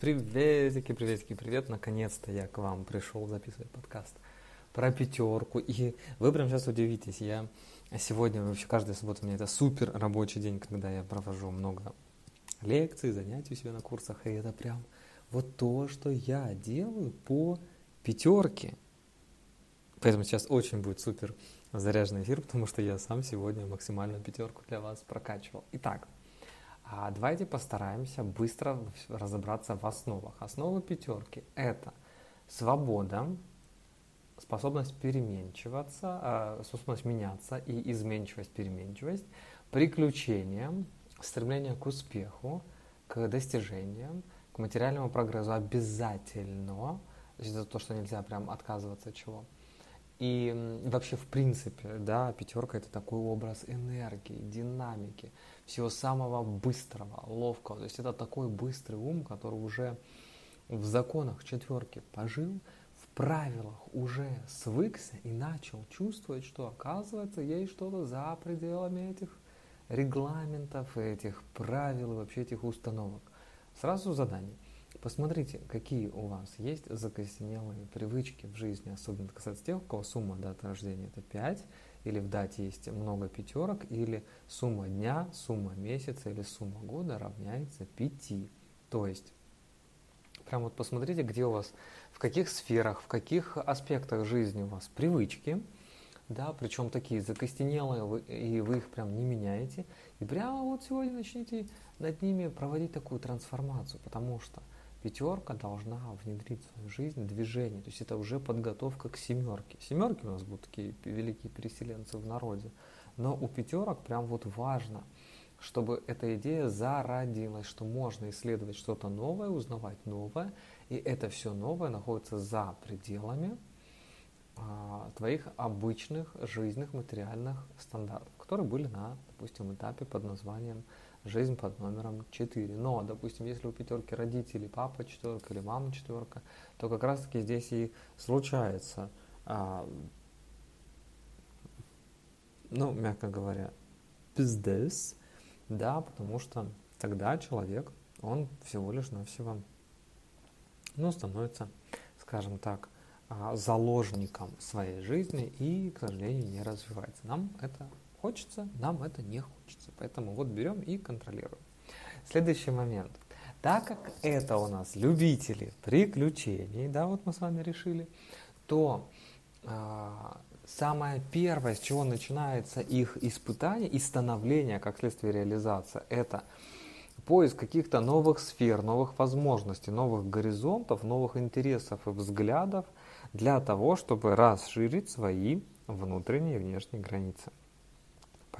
Приветики, приветики, привет. Наконец-то я к вам пришел записывать подкаст про пятерку. И вы прям сейчас удивитесь, я сегодня, вообще каждая суббота у меня это супер рабочий день, когда я провожу много лекций, занятий у себя на курсах. И это прям вот то, что я делаю по пятерке. Поэтому сейчас очень будет супер заряженный эфир, потому что я сам сегодня максимальную пятерку для вас прокачивал. Итак, а давайте постараемся быстро разобраться в основах. Основы пятерки – это свобода, способность переменчиваться, а, способность меняться и изменчивость, переменчивость, приключения, стремление к успеху, к достижениям, к материальному прогрессу обязательно. Есть это то, что нельзя прям отказываться от чего – и вообще, в принципе, да, пятерка это такой образ энергии, динамики, всего самого быстрого, ловкого. То есть это такой быстрый ум, который уже в законах четверки пожил, в правилах уже свыкся и начал чувствовать, что оказывается есть что-то за пределами этих регламентов, этих правил вообще этих установок. Сразу задание – Посмотрите, какие у вас есть закостенелые привычки в жизни, особенно это касается тех, у кого сумма даты рождения это 5, или в дате есть много пятерок, или сумма дня, сумма месяца или сумма года равняется 5. То есть, прям вот посмотрите, где у вас, в каких сферах, в каких аспектах жизни у вас привычки, да, причем такие закостенелые, и вы их прям не меняете, и прямо вот сегодня начните над ними проводить такую трансформацию, потому что Пятерка должна внедрить в свою жизнь движение, то есть это уже подготовка к семерке. Семерки у нас будут такие великие переселенцы в народе, но у пятерок прям вот важно, чтобы эта идея зародилась, что можно исследовать что-то новое, узнавать новое, и это все новое находится за пределами а, твоих обычных жизненных материальных стандартов, которые были на, допустим, этапе под названием жизнь под номером 4. Но, допустим, если у пятерки родители, папа четверка или мама четверка, то как раз таки здесь и случается, а, ну, мягко говоря, пиздец, да, потому что тогда человек, он всего лишь навсего, ну, становится, скажем так, а, заложником своей жизни и, к сожалению, не развивается. Нам это хочется, нам это не хочется. Поэтому вот берем и контролируем. Следующий момент. Так как это у нас любители приключений, да, вот мы с вами решили, то э, самое первое, с чего начинается их испытание и становление, как следствие реализация, это поиск каких-то новых сфер, новых возможностей, новых горизонтов, новых интересов и взглядов для того, чтобы расширить свои внутренние и внешние границы.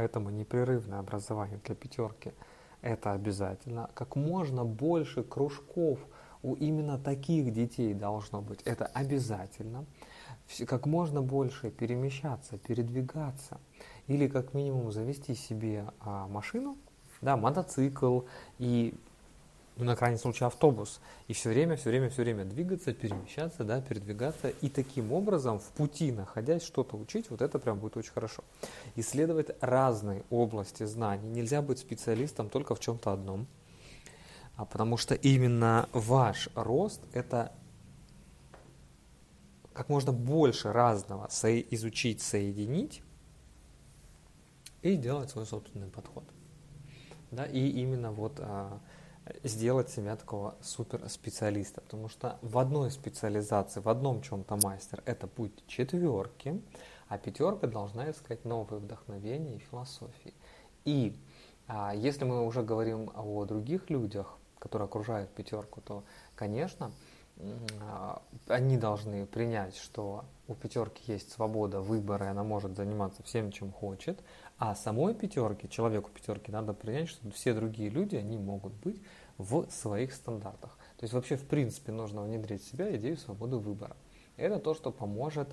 Поэтому непрерывное образование для пятерки – это обязательно. Как можно больше кружков у именно таких детей должно быть. Это обязательно. Как можно больше перемещаться, передвигаться. Или как минимум завести себе а, машину, да, мотоцикл и ну, на крайний случай автобус. И все время, все время, все время двигаться, перемещаться, да, передвигаться. И таким образом в пути, находясь, что-то учить, вот это прям будет очень хорошо. Исследовать разные области знаний. Нельзя быть специалистом только в чем-то одном. А потому что именно ваш рост – это как можно больше разного со- изучить, соединить и сделать свой собственный подход. Да, и именно вот а, сделать себя такого суперспециалиста, потому что в одной специализации, в одном чем-то мастер, это путь четверки, а пятерка должна искать новые вдохновения и философии. И а, если мы уже говорим о других людях, которые окружают пятерку, то, конечно, а, они должны принять, что у пятерки есть свобода выбора, и она может заниматься всем, чем хочет, а самой пятерке, человеку пятерки, надо принять, что все другие люди, они могут быть в своих стандартах. То есть вообще в принципе нужно внедрить в себя идею свободы выбора. Это то, что поможет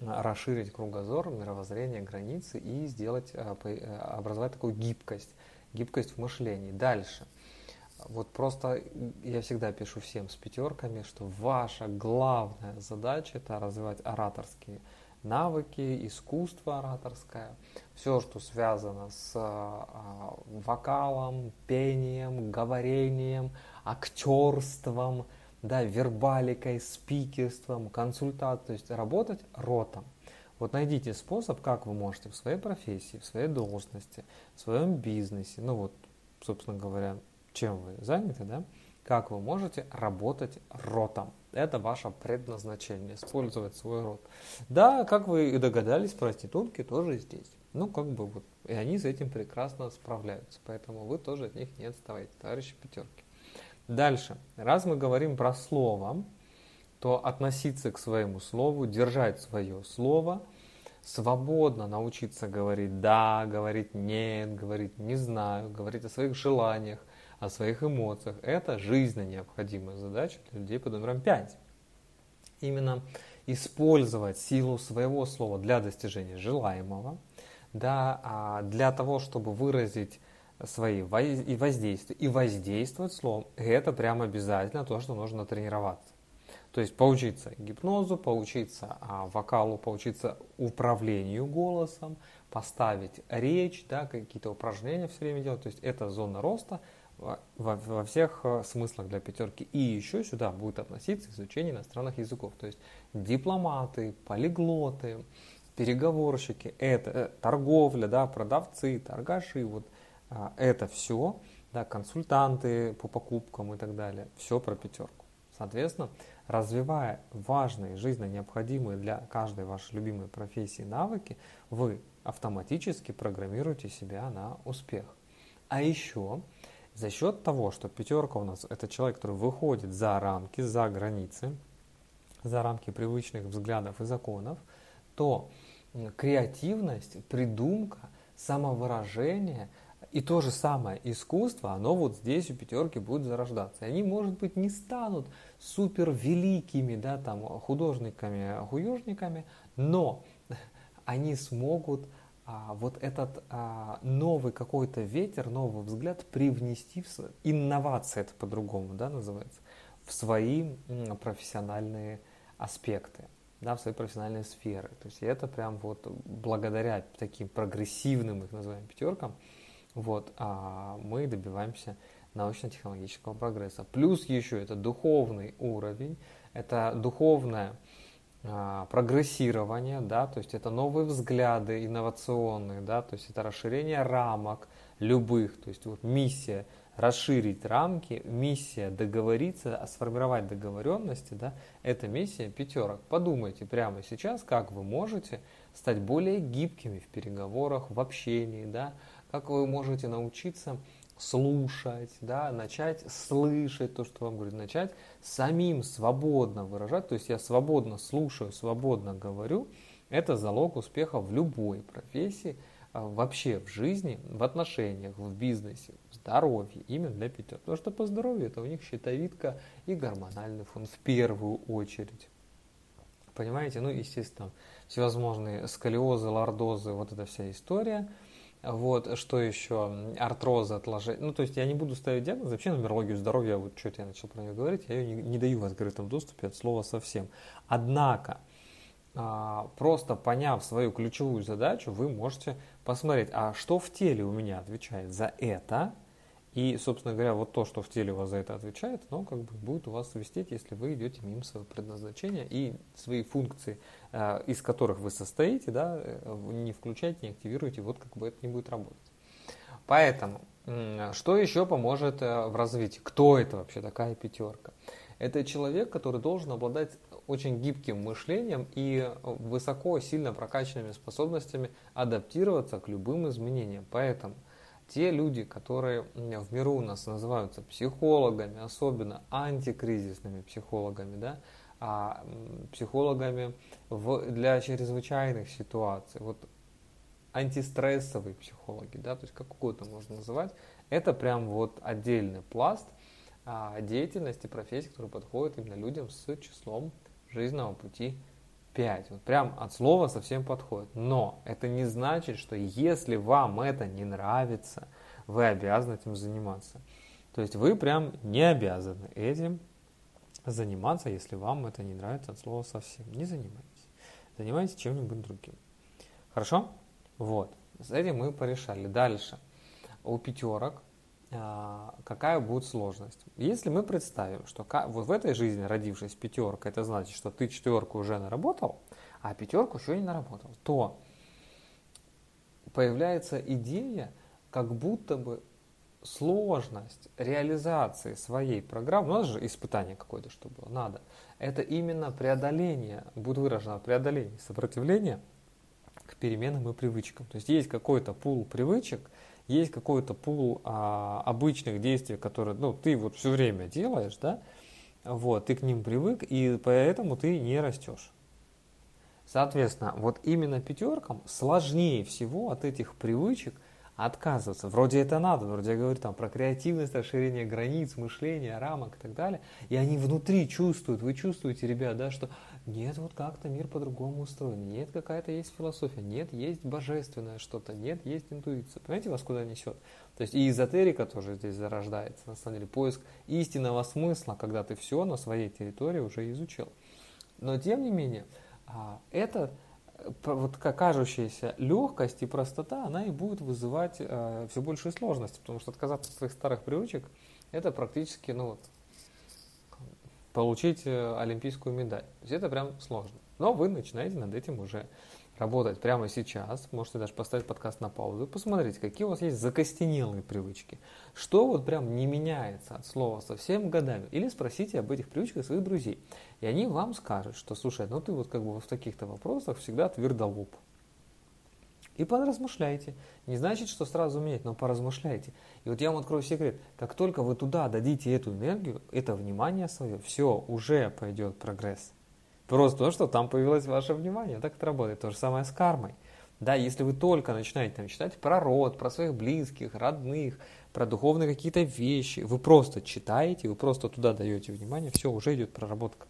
а, расширить кругозор, мировоззрение, границы и сделать, а, э, образовать такую гибкость, гибкость в мышлении. Дальше. Вот просто я всегда пишу всем с пятерками, что ваша главная задача это развивать ораторские навыки, искусство ораторское, все, что связано с а, вокалом, пением, говорением, актерством, да, вербаликой, спикерством, консультацией, то есть работать ротом. Вот найдите способ, как вы можете в своей профессии, в своей должности, в своем бизнесе, ну вот, собственно говоря, чем вы заняты, да, как вы можете работать ротом. Это ваше предназначение, использовать свой рот. Да, как вы и догадались, проститутки тоже здесь. Ну, как бы вот, и они с этим прекрасно справляются. Поэтому вы тоже от них не отставайте, товарищи пятерки. Дальше. Раз мы говорим про слово, то относиться к своему слову, держать свое слово, свободно научиться говорить «да», говорить «нет», говорить «не знаю», говорить о своих желаниях, о своих эмоциях. Это жизненно необходимая задача для людей под номером 5. Именно использовать силу своего слова для достижения желаемого, да, а для того, чтобы выразить свои воздействия и воздействовать словом, это прям обязательно то, что нужно тренироваться. То есть поучиться гипнозу, поучиться а, вокалу, поучиться управлению голосом, поставить речь, да, какие-то упражнения все время делать. То есть это зона роста во, во всех э, смыслах для пятерки. И еще сюда будет относиться изучение иностранных языков. То есть дипломаты, полиглоты, переговорщики, это э, торговля, да, продавцы, торгаши, вот а, это все, да, консультанты по покупкам и так далее, все про пятерку. Соответственно, развивая важные, жизненно необходимые для каждой вашей любимой профессии навыки, вы автоматически программируете себя на успех. А еще за счет того, что пятерка у нас это человек, который выходит за рамки, за границы, за рамки привычных взглядов и законов, то креативность, придумка, самовыражение и то же самое искусство, оно вот здесь у пятерки будет зарождаться. И они, может быть, не станут супер великими, да, там, художниками, художниками, но они смогут а, вот этот а, новый какой-то ветер, новый взгляд привнести в инновация, это по-другому, да, называется, в свои профессиональные аспекты да, в своей профессиональной сферы. То есть это прям вот благодаря таким прогрессивным, их называем пятеркам, вот, а мы добиваемся научно-технологического прогресса. Плюс еще это духовный уровень, это духовное а, прогрессирование, да, то есть это новые взгляды инновационные, да, то есть это расширение рамок любых, то есть вот миссия – расширить рамки, миссия договориться, сформировать договоренности, да, это миссия пятерок. Подумайте прямо сейчас, как вы можете стать более гибкими в переговорах, в общении, да, как вы можете научиться слушать, да, начать слышать то, что вам говорят, начать самим свободно выражать, то есть я свободно слушаю, свободно говорю, это залог успеха в любой профессии, а, вообще в жизни, в отношениях, в бизнесе, в здоровье, именно для пятерок. Потому что по здоровью это у них щитовидка и гормональный фон в первую очередь. Понимаете? Ну, естественно, всевозможные сколиозы, лордозы, вот эта вся история. Вот, что еще? Артрозы, отложения. Ну, то есть я не буду ставить диагноз. Вообще нумерологию здоровья, вот что-то я начал про нее говорить, я ее не, не даю в открытом доступе от слова совсем. Однако, а, просто поняв свою ключевую задачу, вы можете посмотреть, а что в теле у меня отвечает за это, и, собственно говоря, вот то, что в теле у вас за это отвечает, оно как бы будет у вас свистеть, если вы идете мимо своего предназначения и свои функции, а, из которых вы состоите, да, не включайте, не активируйте, вот как бы это не будет работать. Поэтому, что еще поможет э, в развитии? Кто это вообще такая пятерка? Это человек, который должен обладать очень гибким мышлением и высоко, сильно прокачанными способностями адаптироваться к любым изменениям. Поэтому те люди, которые в миру у нас называются психологами, особенно антикризисными психологами, да, а психологами в, для чрезвычайных ситуаций, вот антистрессовые психологи, да, то есть как угодно можно называть, это прям вот отдельный пласт а, деятельности, профессии, который подходит именно людям с числом жизненного пути 5. Вот прям от слова совсем подходит. Но это не значит, что если вам это не нравится, вы обязаны этим заниматься. То есть вы прям не обязаны этим заниматься, если вам это не нравится от слова совсем. Не занимайтесь. занимайтесь чем-нибудь другим. Хорошо? Вот. С этим мы порешали. Дальше. У пятерок какая будет сложность. Если мы представим, что вот в этой жизни, родившись пятерка, это значит, что ты четверку уже наработал, а пятерку еще не наработал, то появляется идея, как будто бы сложность реализации своей программы, у нас же испытание какое-то, что было, надо, это именно преодоление, будет выражено преодоление сопротивления к переменам и привычкам. То есть есть какой-то пул привычек, есть какой-то пул а, обычных действий, которые ну, ты вот все время делаешь, да, вот, ты к ним привык, и поэтому ты не растешь. Соответственно, вот именно пятеркам сложнее всего от этих привычек отказываться. Вроде это надо, вроде я говорю там про креативность, расширение границ, мышления, рамок и так далее. И они внутри чувствуют, вы чувствуете, ребят, да, что нет, вот как-то мир по-другому устроен, нет, какая-то есть философия, нет, есть божественное что-то, нет, есть интуиция. Понимаете, вас куда несет? То есть и эзотерика тоже здесь зарождается, на самом деле, поиск истинного смысла, когда ты все на своей территории уже изучил. Но тем не менее, а, это вот кажущаяся легкость и простота, она и будет вызывать э, все большие сложности, потому что отказаться от своих старых привычек, это практически, ну вот, получить э, олимпийскую медаль. То есть это прям сложно. Но вы начинаете над этим уже работать прямо сейчас. Можете даже поставить подкаст на паузу посмотреть, какие у вас есть закостенелые привычки. Что вот прям не меняется от слова совсем годами. Или спросите об этих привычках своих друзей. И они вам скажут, что, слушай, ну ты вот как бы в таких-то вопросах всегда твердолоб. И поразмышляйте. Не значит, что сразу менять, но поразмышляйте. И вот я вам открою секрет. Как только вы туда дадите эту энергию, это внимание свое, все, уже пойдет прогресс. Просто то, что там появилось ваше внимание. Так это работает. То же самое с кармой. Да, если вы только начинаете там читать про род, про своих близких, родных, про духовные какие-то вещи, вы просто читаете, вы просто туда даете внимание, все, уже идет проработка.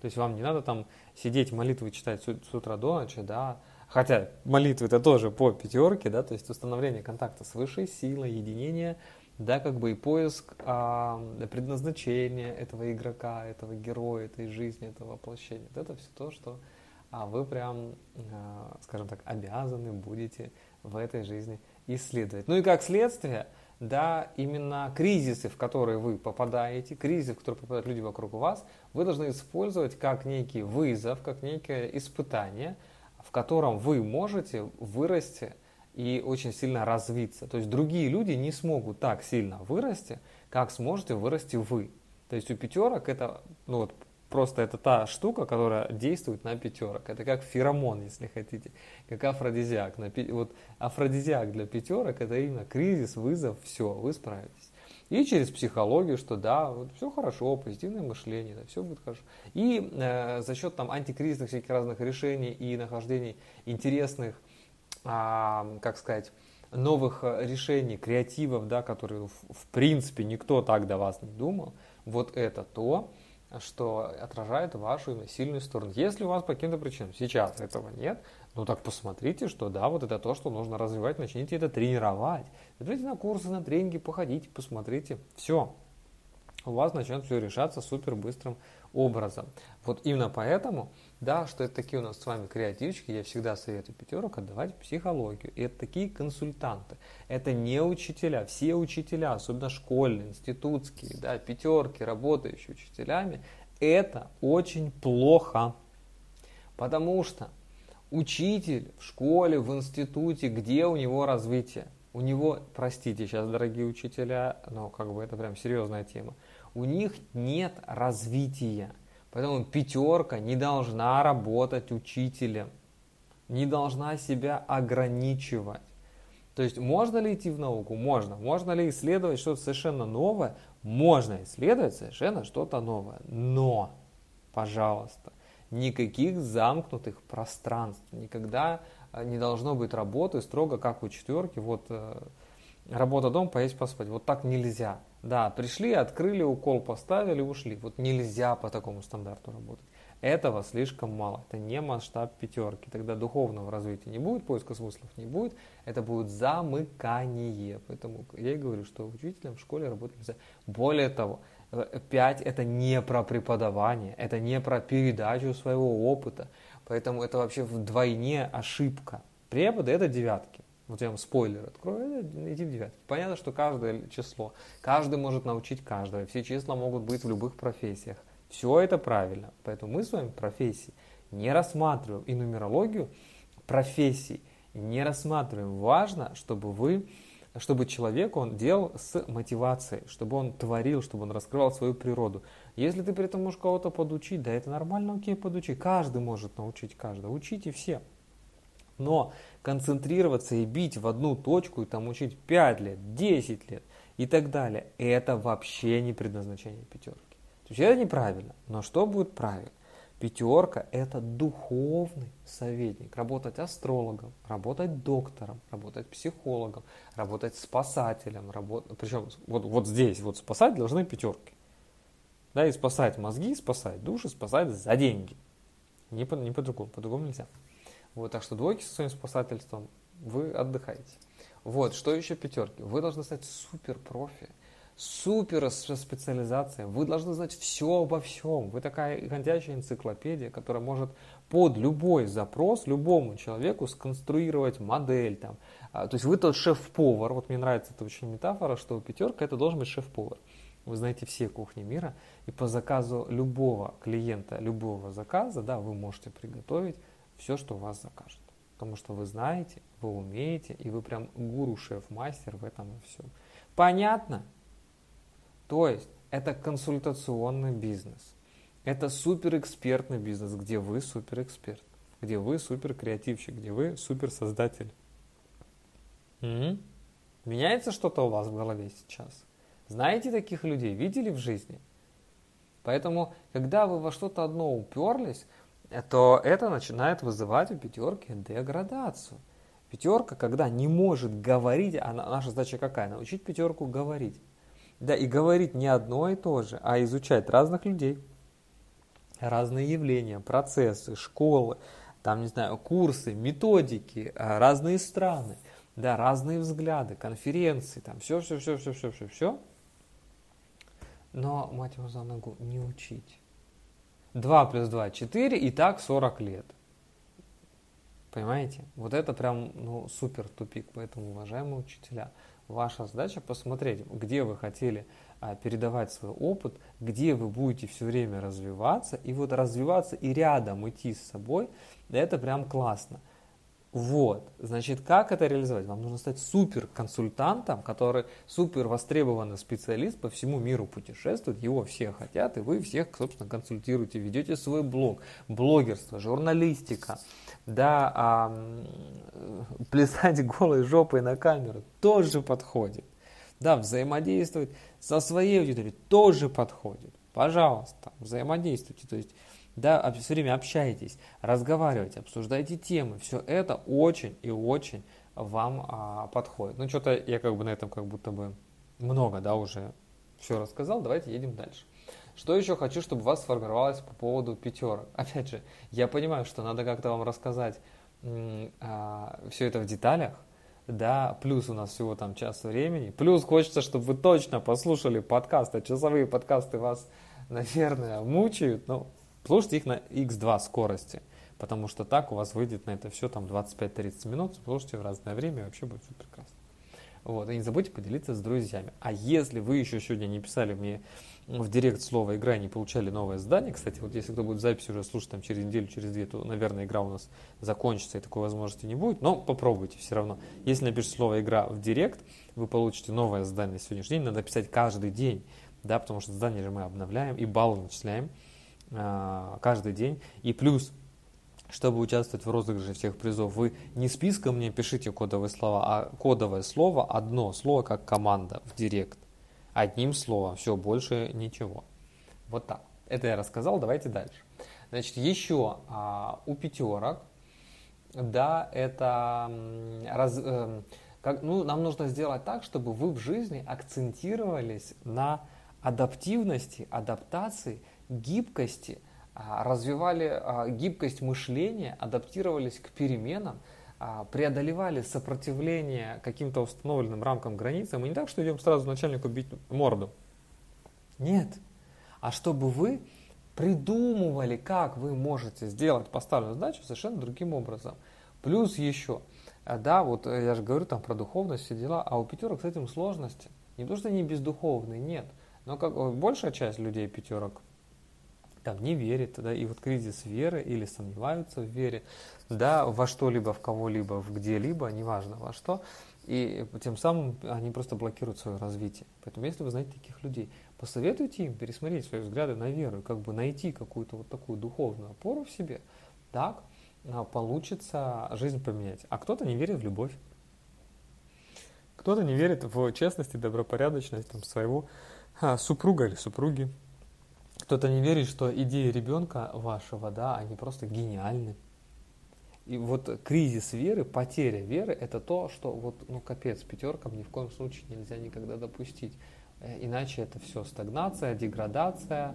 То есть вам не надо там сидеть молитвы читать с, утра до ночи, да, Хотя молитвы это тоже по пятерке, да, то есть установление контакта с высшей силой, единение, да, как бы и поиск а, предназначения этого игрока, этого героя, этой жизни, этого воплощения. Вот это все то, что а, вы прям, а, скажем так, обязаны будете в этой жизни исследовать. Ну и как следствие, да, именно кризисы, в которые вы попадаете, кризисы, в которые попадают люди вокруг вас, вы должны использовать как некий вызов, как некое испытание – в котором вы можете вырасти и очень сильно развиться. То есть другие люди не смогут так сильно вырасти, как сможете вырасти вы. То есть у пятерок это ну вот, просто это та штука, которая действует на пятерок. Это как феромон, если хотите, как афродизиак. Вот афродизиак для пятерок это именно кризис, вызов, все, вы справитесь. И через психологию, что да, вот все хорошо, позитивное мышление, да, все будет хорошо. И э, за счет там антикризисных всяких разных решений и нахождений интересных, а, как сказать, новых э, решений, креативов, да, которые в, в принципе никто так до вас не думал, вот это то, что отражает вашу сильную сторону. Если у вас по каким-то причинам сейчас этого нет, ну так посмотрите, что да, вот это то, что нужно развивать, начните это тренировать. Запишите на курсы, на тренинги, походите, посмотрите. Все. У вас начнет все решаться супер быстрым образом. Вот именно поэтому, да, что это такие у нас с вами креативчики, я всегда советую пятерок отдавать психологию. И это такие консультанты. Это не учителя. Все учителя, особенно школьные, институтские, да, пятерки, работающие учителями, это очень плохо. Потому что учитель в школе, в институте, где у него развитие? У него, простите сейчас, дорогие учителя, но как бы это прям серьезная тема, у них нет развития. Поэтому пятерка не должна работать учителем, не должна себя ограничивать. То есть можно ли идти в науку? Можно. Можно ли исследовать что-то совершенно новое? Можно исследовать совершенно что-то новое. Но, пожалуйста, никаких замкнутых пространств. Никогда э, не должно быть работы строго как у четверки. Вот э, работа дом, поесть, поспать. Вот так нельзя. Да, пришли, открыли, укол поставили, ушли. Вот нельзя по такому стандарту работать. Этого слишком мало. Это не масштаб пятерки. Тогда духовного развития не будет, поиска смыслов не будет. Это будет замыкание. Поэтому я и говорю, что учителям в школе работать нельзя. Более того, 5 это не про преподавание, это не про передачу своего опыта. Поэтому это вообще вдвойне ошибка. Преподы – это девятки. Вот я вам спойлер открою, иди в девятки. Понятно, что каждое число, каждый может научить каждого. Все числа могут быть в любых профессиях. Все это правильно. Поэтому мы с вами профессии не рассматриваем и нумерологию профессий не рассматриваем. Важно, чтобы вы чтобы человек он делал с мотивацией, чтобы он творил, чтобы он раскрывал свою природу. Если ты при этом можешь кого-то подучить, да это нормально, окей, подучи. Каждый может научить каждого. Учите все. Но концентрироваться и бить в одну точку и там учить 5 лет, 10 лет и так далее, это вообще не предназначение пятерки. То есть это неправильно. Но что будет правильно? Пятерка – это духовный советник. Работать астрологом, работать доктором, работать психологом, работать спасателем. Работать... Причем вот, вот здесь вот спасать должны пятерки. Да, и спасать мозги, спасать души, спасать за деньги. Не, по, не по-другому, по-другому нельзя. Вот, так что двойки со своим спасательством вы отдыхаете. Вот, что еще пятерки? Вы должны стать супер профи супер специализация. Вы должны знать все обо всем. Вы такая ходячая энциклопедия, которая может под любой запрос любому человеку сконструировать модель. Там. А, то есть вы тот шеф-повар. Вот мне нравится эта очень метафора, что пятерка это должен быть шеф-повар. Вы знаете все кухни мира, и по заказу любого клиента, любого заказа, да, вы можете приготовить все, что у вас закажут. Потому что вы знаете, вы умеете, и вы прям гуру, шеф-мастер в этом и всем. Понятно? То есть это консультационный бизнес. Это суперэкспертный бизнес, где вы суперэксперт, где вы суперкреативщик, где вы суперсоздатель. М-м? Меняется что-то у вас в голове сейчас? Знаете таких людей? Видели в жизни? Поэтому, когда вы во что-то одно уперлись, то это начинает вызывать у пятерки деградацию. Пятерка, когда не может говорить, а наша задача какая? Научить пятерку говорить. Да, и говорить не одно и то же, а изучать разных людей, разные явления, процессы, школы, там, не знаю, курсы, методики, а, разные страны, да, разные взгляды, конференции, там, все, все, все, все, все, все, все. Но, мать его за ногу, не учить. 2 плюс 2 – 4, и так 40 лет. Понимаете? Вот это прям ну, супер тупик. Поэтому, уважаемые учителя, Ваша задача посмотреть, где вы хотели а, передавать свой опыт, где вы будете все время развиваться, и вот развиваться и рядом идти с собой, это прям классно. Вот, значит, как это реализовать? Вам нужно стать супер консультантом, который супер востребованный специалист по всему миру путешествует, его все хотят, и вы всех, собственно, консультируете, ведете свой блог, блогерство, журналистика, да, а, плясать голой жопой на камеру тоже подходит. Да, взаимодействовать со своей аудиторией тоже подходит. Пожалуйста, взаимодействуйте. То есть да, все время общайтесь, разговаривайте, обсуждайте темы. Все это очень и очень вам а, подходит. Ну, что-то я как бы на этом как будто бы много, да, уже все рассказал. Давайте едем дальше. Что еще хочу, чтобы у вас сформировалось по поводу пятерок? Опять же, я понимаю, что надо как-то вам рассказать а, все это в деталях, да, плюс у нас всего там час времени, плюс хочется, чтобы вы точно послушали подкасты, часовые подкасты вас, наверное, мучают, но Слушайте их на x2 скорости, потому что так у вас выйдет на это все там 25-30 минут, слушайте в разное время, вообще будет все прекрасно. Вот, и не забудьте поделиться с друзьями. А если вы еще сегодня не писали мне в директ слово «игра» и не получали новое задание, кстати, вот если кто будет запись уже слушать там через неделю, через две, то, наверное, игра у нас закончится и такой возможности не будет, но попробуйте все равно. Если напишите слово «игра» в директ, вы получите новое задание на сегодняшний день, надо писать каждый день, да, потому что задание же мы обновляем и баллы начисляем. А, каждый день. И плюс, чтобы участвовать в розыгрыше всех призов, вы не списком мне пишите кодовые слова, а кодовое слово, одно слово, как команда в директ. Одним словом, все, больше ничего. Вот так. Это я рассказал, давайте дальше. Значит, еще а, у пятерок, да, это раз, э, как, ну, нам нужно сделать так, чтобы вы в жизни акцентировались на адаптивности, адаптации гибкости, а, развивали а, гибкость мышления, адаптировались к переменам, а, преодолевали сопротивление каким-то установленным рамкам границам. И не так, что идем сразу начальнику бить морду. Нет. А чтобы вы придумывали, как вы можете сделать поставленную задачу совершенно другим образом. Плюс еще, э, да, вот э, я же говорю там про духовность, все дела, а у пятерок с этим сложности. Не то, что они бездуховные, нет. Но как большая часть людей пятерок там не верит, да, и вот кризис веры или сомневаются в вере, да, во что-либо, в кого-либо, в где-либо, неважно во что, и тем самым они просто блокируют свое развитие. Поэтому, если вы знаете таких людей, посоветуйте им пересмотреть свои взгляды на веру, как бы найти какую-то вот такую духовную опору в себе, так а, получится жизнь поменять. А кто-то не верит в любовь. Кто-то не верит в честность и добропорядочность там, своего а, супруга или супруги. Кто-то не верит, что идеи ребенка вашего, да, они просто гениальны. И вот кризис веры, потеря веры, это то, что вот, ну капец, пятеркам ни в коем случае нельзя никогда допустить. Э, иначе это все стагнация, деградация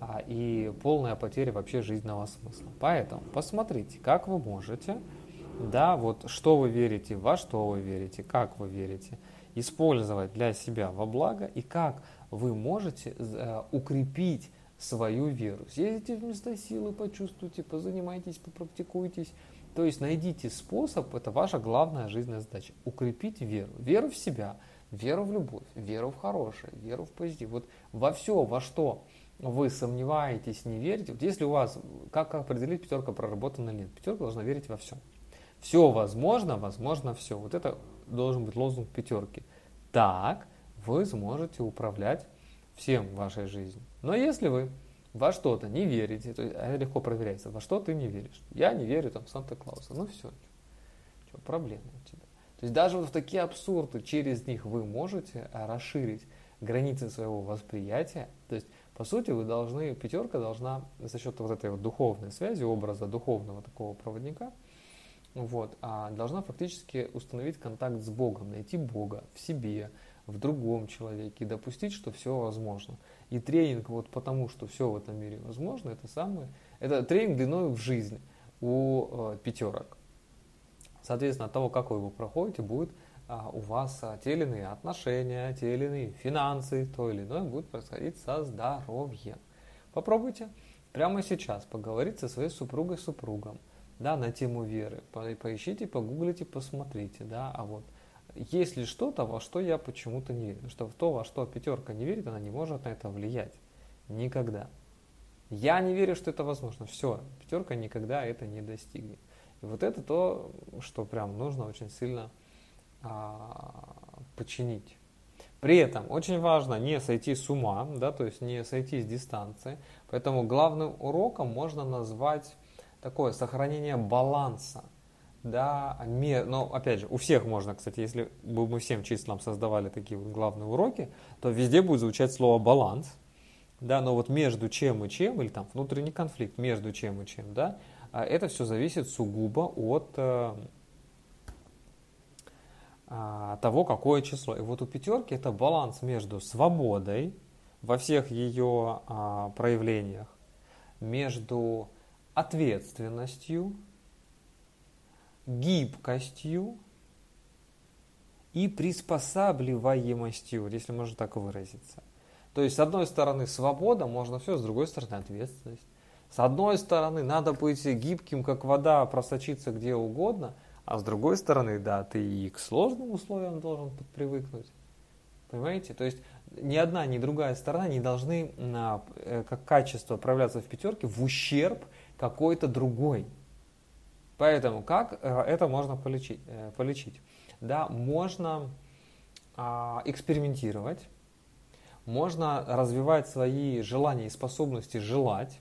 а, и полная потеря вообще жизненного смысла. Поэтому посмотрите, как вы можете, да, вот что вы верите, во что вы верите, как вы верите, использовать для себя во благо и как вы можете э, укрепить свою веру. Съездите в место силы, почувствуйте, позанимайтесь, попрактикуйтесь. То есть найдите способ, это ваша главная жизненная задача, укрепить веру. Веру в себя, веру в любовь, веру в хорошее, веру в позитив. Вот во все, во что вы сомневаетесь, не верите, вот если у вас, как определить, пятерка проработана или нет? Пятерка должна верить во все. Все возможно, возможно все. Вот это должен быть лозунг пятерки. Так вы сможете управлять всем в вашей жизни. Но если вы во что-то не верите, то есть, это легко проверяется, во что ты не веришь. Я не верю там в Санта-Клауса. Ну все, что, проблема у тебя. То есть даже вот в такие абсурды, через них вы можете расширить границы своего восприятия. То есть, по сути, вы должны, пятерка должна за счет вот этой вот духовной связи, образа духовного такого проводника, вот, а должна фактически установить контакт с Богом, найти Бога в себе, в другом человеке и допустить, что все возможно. И тренинг вот потому, что все в этом мире возможно, это самое, это тренинг длиной в жизнь у э, пятерок. Соответственно, от того, как вы его проходите, будет а, у вас а, те или иные отношения, те или иные финансы, то или иное будет происходить со здоровьем. Попробуйте прямо сейчас поговорить со своей супругой, супругом, да, на тему веры. По, поищите, погуглите, посмотрите, да, а вот есть ли что-то, во что я почему-то не верю. Что в то, во что пятерка не верит, она не может на это влиять. Никогда. Я не верю, что это возможно. Все, пятерка никогда это не достигнет. И вот это то, что прям нужно очень сильно а, починить. При этом очень важно не сойти с ума, да, то есть не сойти с дистанции. Поэтому главным уроком можно назвать такое сохранение баланса да, но опять же, у всех можно, кстати, если бы мы всем числам создавали такие вот главные уроки, то везде будет звучать слово баланс, да, но вот между чем и чем, или там внутренний конфликт между чем и чем, да, а это все зависит сугубо от э, а, того, какое число. И вот у пятерки это баланс между свободой во всех ее а, проявлениях, между ответственностью, гибкостью и приспосабливаемостью, если можно так выразиться. То есть, с одной стороны, свобода, можно все, с другой стороны, ответственность. С одной стороны, надо быть гибким, как вода, просочиться где угодно, а с другой стороны, да, ты и к сложным условиям должен привыкнуть. Понимаете? То есть, ни одна, ни другая сторона не должны на, э, как качество проявляться в пятерке в ущерб какой-то другой. Поэтому как э, это можно полечить? Э, полечить? Да, можно а, экспериментировать, можно развивать свои желания и способности желать,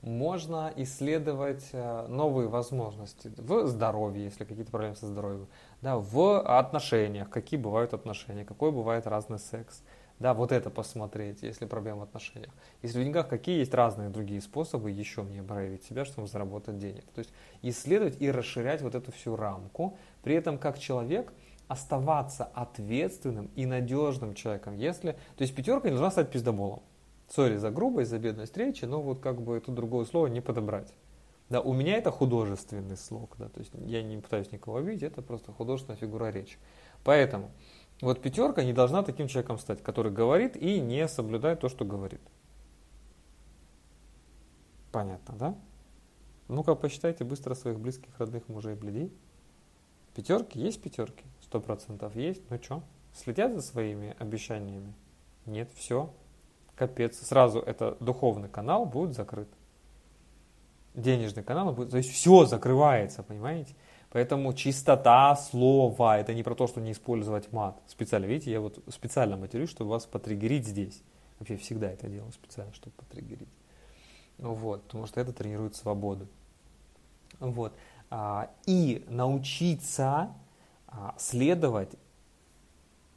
можно исследовать э, новые возможности в здоровье, если какие-то проблемы со здоровьем, да, в отношениях, какие бывают отношения, какой бывает разный секс, да, вот это посмотреть, если проблемы в отношениях. Если в деньгах, какие есть разные другие способы еще мне проявить себя, чтобы заработать денег. То есть исследовать и расширять вот эту всю рамку, при этом как человек оставаться ответственным и надежным человеком. Если, то есть пятерка не должна стать пиздоболом. Сори за грубость, за бедность речи, но вот как бы тут другое слово не подобрать. Да, у меня это художественный слог, да, то есть я не пытаюсь никого обидеть, это просто художественная фигура речи. Поэтому вот пятерка не должна таким человеком стать, который говорит и не соблюдает то, что говорит. Понятно, да? Ну-ка, посчитайте быстро своих близких, родных мужей блядей. Пятерки? Есть пятерки? Сто процентов есть. Ну что, следят за своими обещаниями? Нет, все. Капец. Сразу это духовный канал будет закрыт. Денежный канал будет... То есть все закрывается, понимаете? Поэтому чистота слова, это не про то, что не использовать мат. Специально, видите, я вот специально матерюсь, чтобы вас потриггерить здесь. Вообще всегда это делаю специально, чтобы потриггерить. Ну вот, потому что это тренирует свободу. Вот. А, и научиться а, следовать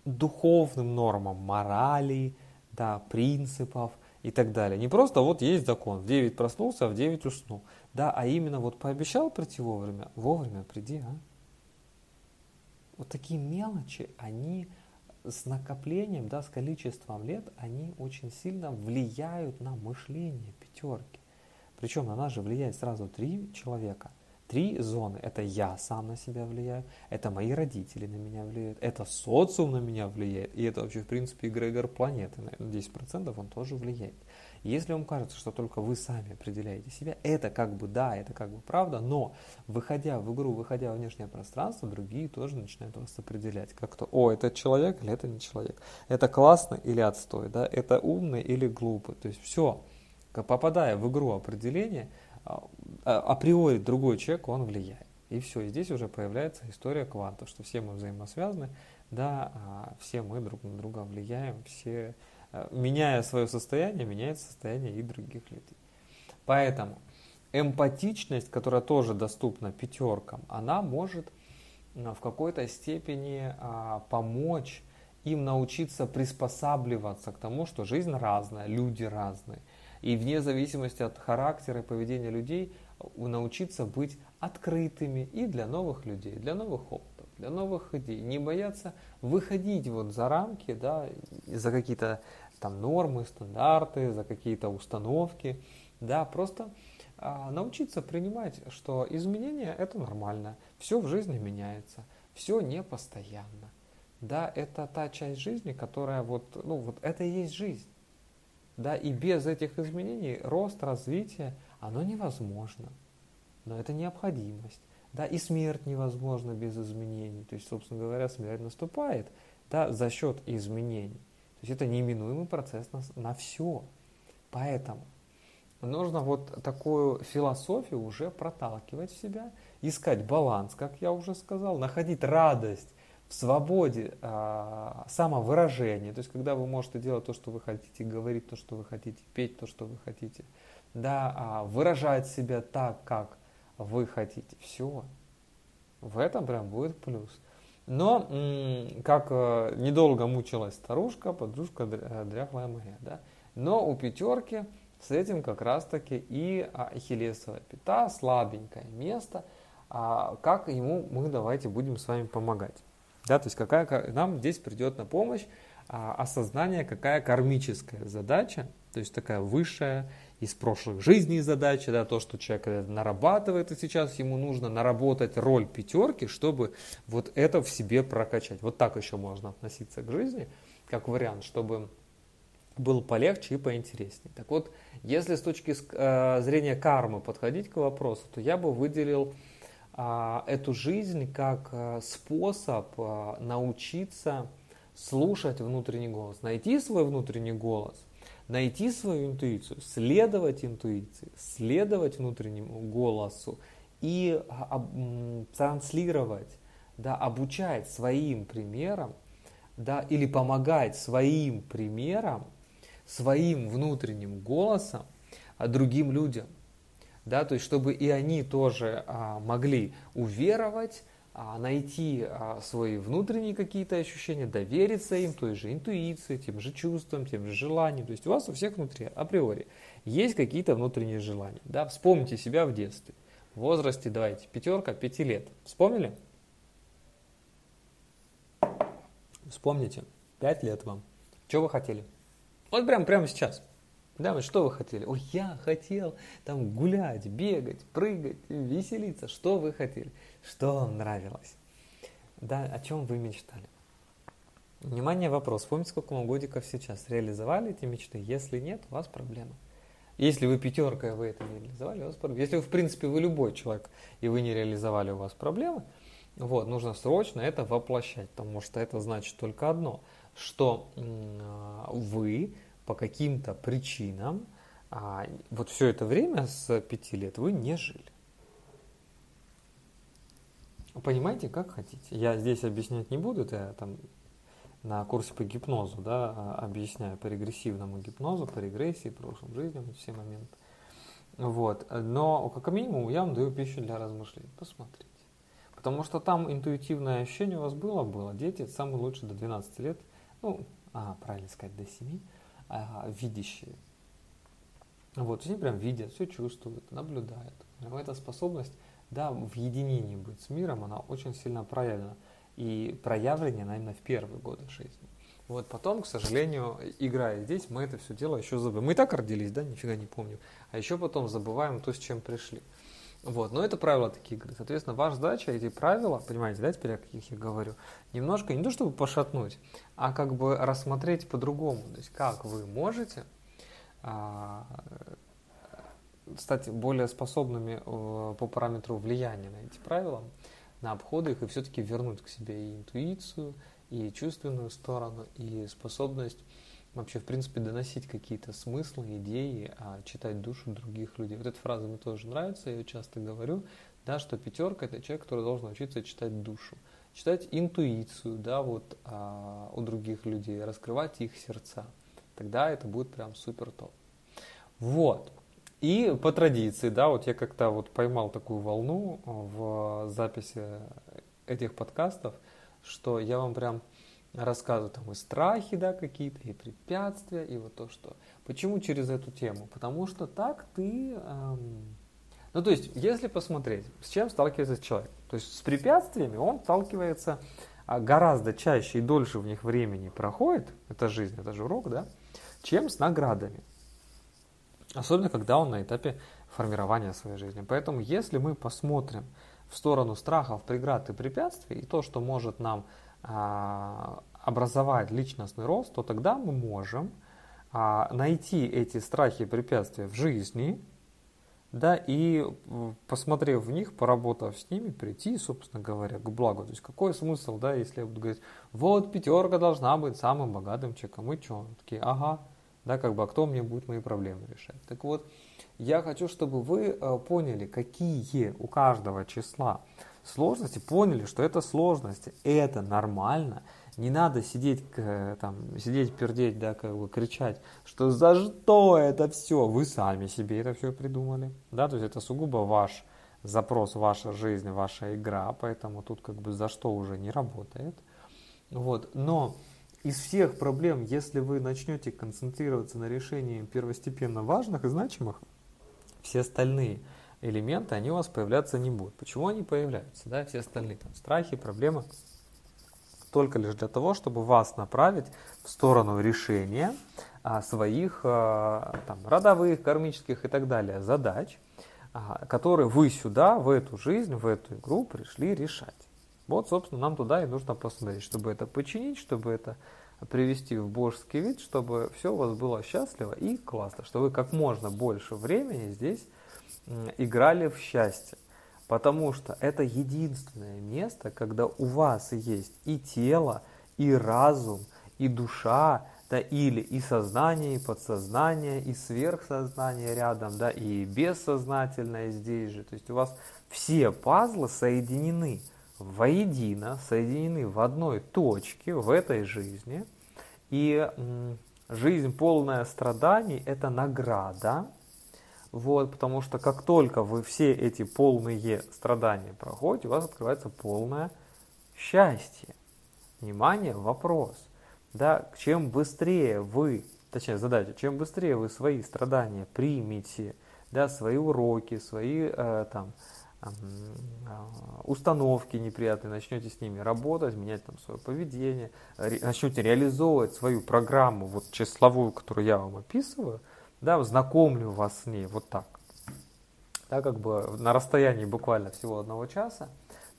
духовным нормам, морали, да, принципов и так далее. Не просто вот есть закон, в 9 проснулся, а в 9 уснул. Да, а именно вот пообещал прийти вовремя, вовремя приди, а. Вот такие мелочи, они с накоплением, да, с количеством лет, они очень сильно влияют на мышление пятерки. Причем на нас же влияет сразу три человека – Три зоны. Это я сам на себя влияю, это мои родители на меня влияют, это социум на меня влияет, и это вообще, в принципе, эгрегор планеты, наверное, 10% он тоже влияет. Если вам кажется, что только вы сами определяете себя, это как бы да, это как бы правда, но выходя в игру, выходя в внешнее пространство, другие тоже начинают вас определять. Как-то, о, это человек или это не человек, это классно или отстой, да, это умный или глупый. То есть все, попадая в игру определения, а, а, априори другой человек, он влияет. И все, и здесь уже появляется история квантов, что все мы взаимосвязаны, да, а все мы друг на друга влияем, все, меняя свое состояние, меняет состояние и других людей. Поэтому эмпатичность, которая тоже доступна пятеркам, она может в какой-то степени помочь им научиться приспосабливаться к тому, что жизнь разная, люди разные. И вне зависимости от характера и поведения людей научиться быть открытыми и для новых людей, для новых опытов, для новых идей. Не бояться выходить вот за рамки, да, за какие-то там нормы, стандарты, за какие-то установки, да, просто а, научиться принимать, что изменения это нормально, все в жизни меняется, все не постоянно. Да, это та часть жизни, которая вот, ну вот это и есть жизнь. Да, и без этих изменений рост, развитие, оно невозможно. Но это необходимость. Да, и смерть невозможна без изменений. То есть, собственно говоря, смерть наступает да, за счет изменений. То есть это неименуемый процесс на, на все. Поэтому нужно вот такую философию уже проталкивать в себя, искать баланс, как я уже сказал, находить радость в свободе а, самовыражения, то есть когда вы можете делать то, что вы хотите, говорить то, что вы хотите, петь то, что вы хотите, да, а, выражать себя так, как вы хотите, все, в этом прям будет плюс. Но, как э, недолго мучилась старушка, подружка э, дряхлая моя, да, но у пятерки с этим как раз-таки и ахиллесовая пята, слабенькое место, а как ему мы давайте будем с вами помогать. Да, то есть какая, нам здесь придет на помощь а, осознание, какая кармическая задача, то есть такая высшая из прошлых жизней задача, да, то, что человек нарабатывает, и сейчас ему нужно наработать роль пятерки, чтобы вот это в себе прокачать. Вот так еще можно относиться к жизни, как вариант, чтобы был полегче и поинтереснее. Так вот, если с точки э, зрения кармы подходить к вопросу, то я бы выделил а, эту жизнь как а, способ научиться слушать внутренний голос, найти свой внутренний голос, найти свою интуицию, следовать интуиции, следовать внутреннему голосу и транслировать, да, обучать своим примером, да, или помогать своим примером, своим внутренним голосом другим людям. Да, то есть чтобы и они тоже а, могли уверовать, а, найти а, свои внутренние какие-то ощущения, довериться им, той же интуиции, тем же чувствам, тем же желаниям. То есть у вас у всех внутри, априори, есть какие-то внутренние желания. Да? Вспомните себя в детстве. В возрасте, давайте, пятерка, пяти лет. Вспомнили? Вспомните. Пять лет вам. Что вы хотели? Вот прямо, прямо сейчас. Да, вот что вы хотели? Ой, я хотел там гулять, бегать, прыгать, веселиться. Что вы хотели? Что вам нравилось? Да, о чем вы мечтали? Внимание, вопрос. Помните, сколько вам годиков сейчас? Реализовали эти мечты? Если нет, у вас проблема. Если вы пятерка, и вы это не реализовали, у вас проблемы. Если, в принципе, вы любой человек, и вы не реализовали, у вас проблемы, вот, нужно срочно это воплощать, потому что это значит только одно, что вы по каким-то причинам а, вот все это время с пяти лет вы не жили. Понимаете, как хотите. Я здесь объяснять не буду, это я там на курсе по гипнозу, да, а, объясняю по регрессивному гипнозу, по регрессии, прошлым жизням, все моменты. Вот. Но как минимум я вам даю пищу для размышлений. Посмотрите. Потому что там интуитивное ощущение у вас было, было. Дети это самые лучшие до 12 лет, ну, а, правильно сказать, до 7, а, видящие. Вот, они прям видят, все чувствуют, наблюдают. Эта способность, да, в единении быть с миром, она очень сильно проявлена. И проявление, наверное, в первые годы жизни. Вот потом, к сожалению, играя здесь, мы это все дело еще забываем. Мы и так родились, да, нифига не помним. А еще потом забываем то, с чем пришли. Вот, но это правила такие игры. Соответственно, ваша задача эти правила, понимаете, да, теперь о каких я говорю, немножко не то чтобы пошатнуть, а как бы рассмотреть по-другому. То есть, как вы можете а, стать более способными э, по параметру влияния на эти правила, на обходы их и все-таки вернуть к себе и интуицию, и чувственную сторону, и способность вообще, в принципе, доносить какие-то смыслы, идеи, а читать душу других людей. Вот эта фраза мне тоже нравится, я ее часто говорю, да, что пятерка – это человек, который должен учиться читать душу, читать интуицию, да, вот а, у других людей, раскрывать их сердца. Тогда это будет прям супер топ. Вот. И по традиции, да, вот я как-то вот поймал такую волну в записи этих подкастов, что я вам прям рассказываю там и страхи, да, какие-то, и препятствия, и вот то, что... Почему через эту тему? Потому что так ты... Эм... Ну, то есть, если посмотреть, с чем сталкивается человек, то есть с препятствиями он сталкивается а, гораздо чаще и дольше в них времени проходит, это жизнь, это же урок, да, чем с наградами. Особенно, когда он на этапе формирования своей жизни. Поэтому, если мы посмотрим в сторону страхов, преград и препятствий, и то, что может нам а, образовать личностный рост, то тогда мы можем а, найти эти страхи и препятствия в жизни, да, и посмотрев в них, поработав с ними, прийти, собственно говоря, к благу. То есть какой смысл, да, если я буду говорить, вот пятерка должна быть самым богатым человеком, и что? Такие, ага, да, как бы, а кто мне будет мои проблемы решать? Так вот, я хочу, чтобы вы э, поняли, какие у каждого числа сложности, поняли, что это сложности, это нормально, не надо сидеть, там, сидеть, пердеть, да, как бы кричать, что за что это все, вы сами себе это все придумали, да, то есть это сугубо ваш запрос, ваша жизнь, ваша игра, поэтому тут как бы за что уже не работает, вот, но из всех проблем, если вы начнете концентрироваться на решении первостепенно важных и значимых, все остальные элементы, они у вас появляться не будут. Почему они появляются? Да, все остальные там, страхи, проблемы, только лишь для того, чтобы вас направить в сторону решения а, своих а, там, родовых, кармических и так далее задач, а, которые вы сюда, в эту жизнь, в эту игру пришли решать. Вот, собственно, нам туда и нужно посмотреть, чтобы это починить, чтобы это привести в божеский вид, чтобы все у вас было счастливо и классно, чтобы вы как можно больше времени здесь играли в счастье. Потому что это единственное место, когда у вас есть и тело, и разум, и душа, да, или и сознание, и подсознание, и сверхсознание рядом, да, и бессознательное здесь же. То есть у вас все пазлы соединены воедино, соединены в одной точке в этой жизни. И жизнь полная страданий – это награда, вот, потому что как только вы все эти полные страдания проходите, у вас открывается полное счастье. Внимание, вопрос. Да, чем быстрее вы, точнее задача, чем быстрее вы свои страдания примете, да, свои уроки, свои э, там, установки неприятные, начнете с ними работать, менять там свое поведение, ре, начнете реализовывать свою программу, вот числовую, которую я вам описываю, да, знакомлю вас с ней вот так, да, как бы на расстоянии буквально всего одного часа,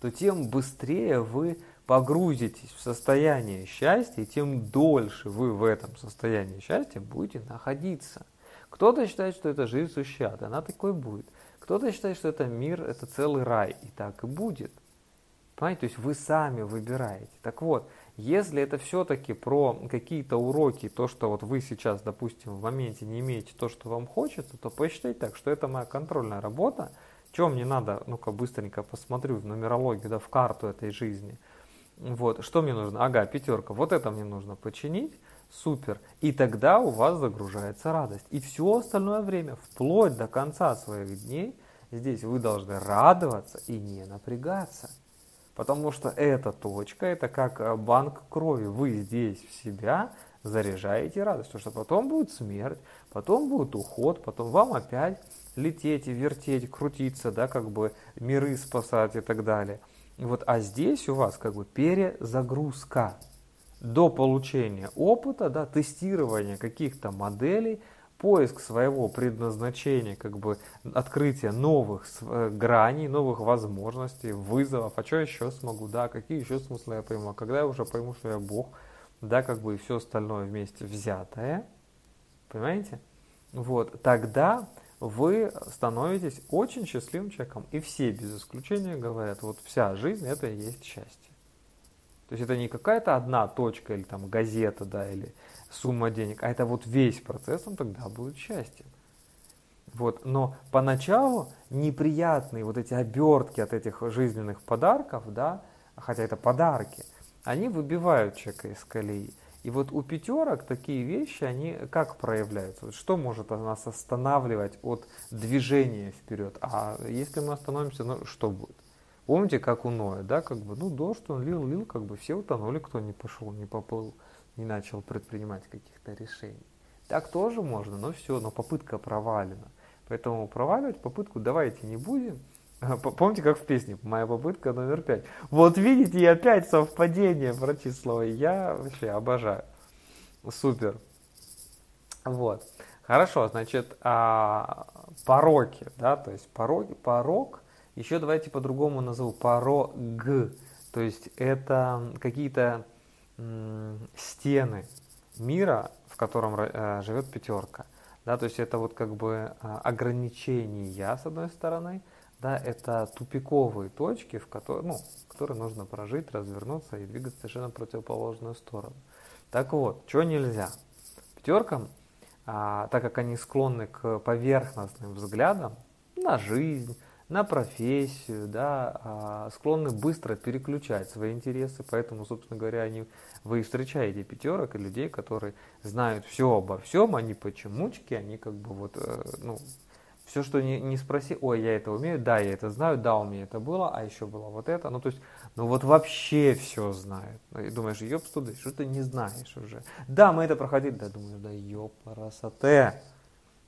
то тем быстрее вы погрузитесь в состояние счастья, и тем дольше вы в этом состоянии счастья будете находиться. Кто-то считает, что это жизнь сущая, она такой будет. Кто-то считает, что это мир, это целый рай, и так и будет. Понимаете, то есть вы сами выбираете. Так вот, если это все-таки про какие-то уроки, то, что вот вы сейчас, допустим, в моменте не имеете то, что вам хочется, то посчитайте так, что это моя контрольная работа, чем мне надо, ну-ка быстренько посмотрю в нумерологию, да, в карту этой жизни. Вот, что мне нужно? Ага, пятерка, вот это мне нужно починить, супер. И тогда у вас загружается радость. И все остальное время, вплоть до конца своих дней, здесь вы должны радоваться и не напрягаться. Потому что эта точка, это как э, банк крови. Вы здесь в себя заряжаете радость. Потому что потом будет смерть, потом будет уход, потом вам опять лететь и вертеть, крутиться, да, как бы миры спасать и так далее. Вот, а здесь у вас как бы перезагрузка до получения опыта, да, тестирования каких-то моделей, поиск своего предназначения, как бы открытие новых э, граней, новых возможностей, вызовов, а что еще смогу, да, какие еще смыслы я пойму, а когда я уже пойму, что я Бог, да, как бы и все остальное вместе взятое, понимаете? Вот, тогда вы становитесь очень счастливым человеком. И все без исключения говорят, вот вся жизнь это и есть счастье. То есть это не какая-то одна точка или там газета, да, или сумма денег, а это вот весь процесс, он тогда будет счастьем. Вот. Но поначалу неприятные вот эти обертки от этих жизненных подарков, да, хотя это подарки, они выбивают человека из колеи. И вот у пятерок такие вещи, они как проявляются? Вот что может нас останавливать от движения вперед? А если мы остановимся, ну что будет? Помните, как у Ноя, да, как бы, ну дождь он лил, лил, как бы все утонули, кто не пошел, не поплыл не начал предпринимать каких-то решений. Так тоже можно, но все, но попытка провалена. Поэтому проваливать попытку давайте не будем. Помните, как в песне «Моя попытка номер пять». Вот видите, и опять совпадение про число. Я вообще обожаю. Супер. Вот. Хорошо, значит, а, пороки, да, то есть пороки, порог, еще давайте по-другому назову, порог, то есть это какие-то стены мира, в котором э, живет пятерка. Да, то есть это вот как бы э, ограничения с одной стороны, да, это тупиковые точки, в которые, ну, которые нужно прожить, развернуться и двигаться совершенно противоположную сторону. Так вот, что нельзя? Пятеркам, а, так как они склонны к поверхностным взглядам на жизнь, на профессию, да, а, склонны быстро переключать свои интересы, поэтому, собственно говоря, они, вы встречаете пятерок и людей, которые знают все обо всем, они почемучки, они как бы вот, э, ну, все, что не, не спроси, ой, я это умею, да, я это знаю, да, у меня это было, а еще было вот это, ну, то есть, ну, вот вообще все знают. И думаешь, ёб туда, что ты не знаешь уже. Да, мы это проходили, да, думаю, да, ёб, красоте.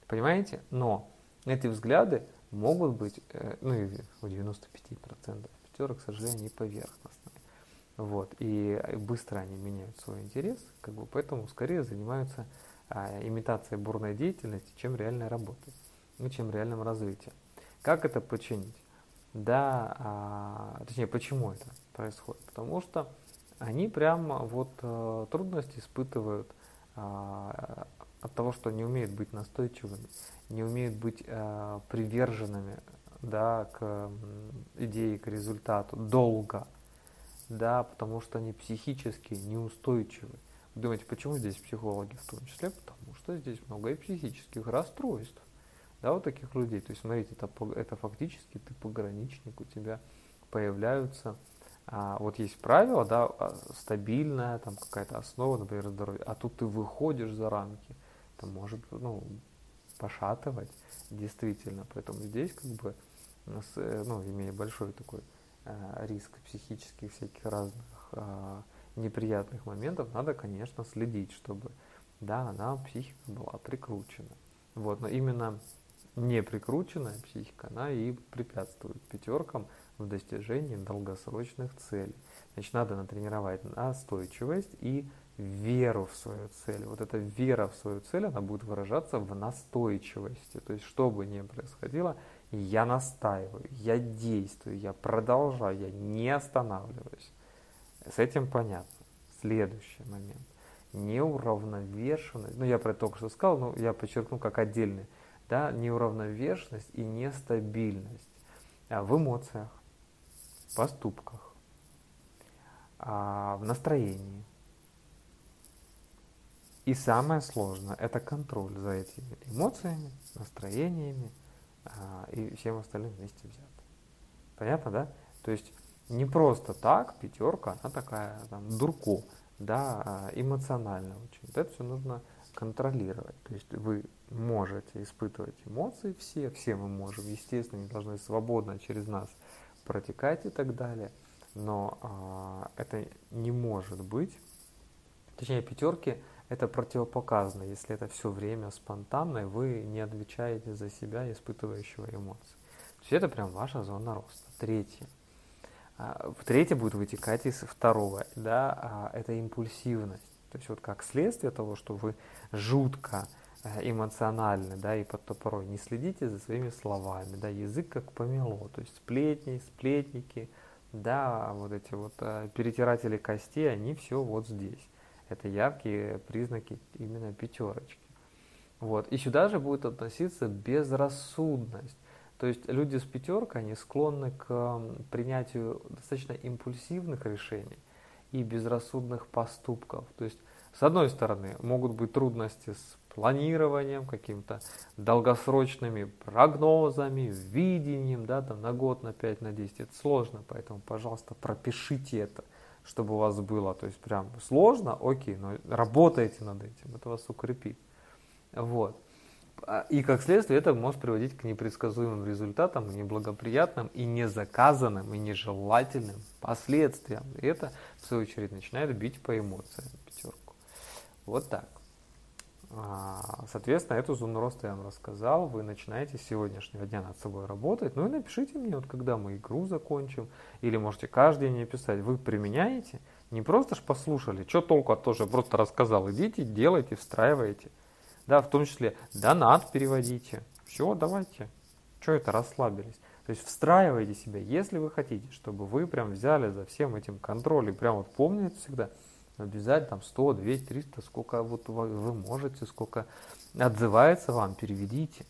Понимаете? Но эти взгляды, могут быть, э, ну и у 95% пятерок, к сожалению, не поверхностные. Вот, и быстро они меняют свой интерес, как бы поэтому скорее занимаются а, имитацией бурной деятельности, чем реальной работой, ну, чем реальным развитием. Как это починить? Да, а, точнее, почему это происходит? Потому что они прямо вот а, трудности испытывают а, от того, что не умеют быть настойчивыми, не умеют быть э, приверженными да, к идее, к результату долго, да, потому что они психически неустойчивы. Вы думаете, почему здесь психологи в том числе? Потому что здесь много и психических расстройств. Да, вот таких людей. То есть, смотрите, это, это фактически ты пограничник, у тебя появляются а, вот есть правило, да, а, стабильная там какая-то основа, например, здоровья, а тут ты выходишь за рамки, это может, ну, пошатывать, действительно. Поэтому здесь, как бы, э, ну, имея большой такой э, риск психических всяких разных э, неприятных моментов, надо, конечно, следить, чтобы, да, она, психика была прикручена. Вот, но именно не прикрученная психика, она и препятствует пятеркам в достижении долгосрочных целей. Значит, надо натренировать настойчивость и веру в свою цель. Вот эта вера в свою цель, она будет выражаться в настойчивости. То есть, что бы ни происходило, я настаиваю, я действую, я продолжаю, я не останавливаюсь. С этим понятно. Следующий момент. неуравновешенность, ну я про это только что сказал, но я подчеркну как отдельный, да, неуравновешенность и нестабильность а, в эмоциях, поступках, а, в настроении. И самое сложное – это контроль за этими эмоциями, настроениями а, и всем остальным вместе взятым. Понятно, да? То есть не просто так пятерка, она такая там, дурко, да, а, эмоционально очень. Вот это все нужно контролировать. То есть вы можете испытывать эмоции все, все мы можем, естественно, они должны свободно через нас протекать и так далее. Но а, это не может быть, точнее пятерки это противопоказано, если это все время спонтанно, и вы не отвечаете за себя, испытывающего эмоции. То есть это прям ваша зона роста. Третье. А, в третье будет вытекать из второго, да, а, это импульсивность. То есть вот как следствие того, что вы жутко э, эмоциональны, да, и под порой не следите за своими словами, да, язык как помело, то есть сплетни, сплетники, да, вот эти вот э, перетиратели костей, они все вот здесь. Это яркие признаки именно пятерочки. Вот. И сюда же будет относиться безрассудность. То есть люди с пятеркой, они склонны к принятию достаточно импульсивных решений и безрассудных поступков. То есть, с одной стороны, могут быть трудности с планированием, каким-то долгосрочными прогнозами, видением, да, там на год, на 5, на 10. Это сложно, поэтому, пожалуйста, пропишите это, чтобы у вас было. То есть, прям сложно, окей, но работайте над этим, это вас укрепит. Вот. А, и как следствие это может приводить к непредсказуемым результатам, неблагоприятным и незаказанным, и нежелательным последствиям. И это, в свою очередь, начинает бить по эмоциям пятерку. Вот так. А, соответственно, эту зону роста я вам рассказал. Вы начинаете с сегодняшнего дня над собой работать. Ну и напишите мне, вот когда мы игру закончим, или можете каждый день писать. Вы применяете? Не просто ж послушали, что толку от тоже просто рассказал. Идите, делайте, встраивайте да, в том числе донат переводите. Все, давайте. Что это, расслабились? То есть встраивайте себя, если вы хотите, чтобы вы прям взяли за всем этим контроль и прям вот помните всегда, обязательно там 100, 200, 300, сколько вот вы можете, сколько отзывается вам, переведите.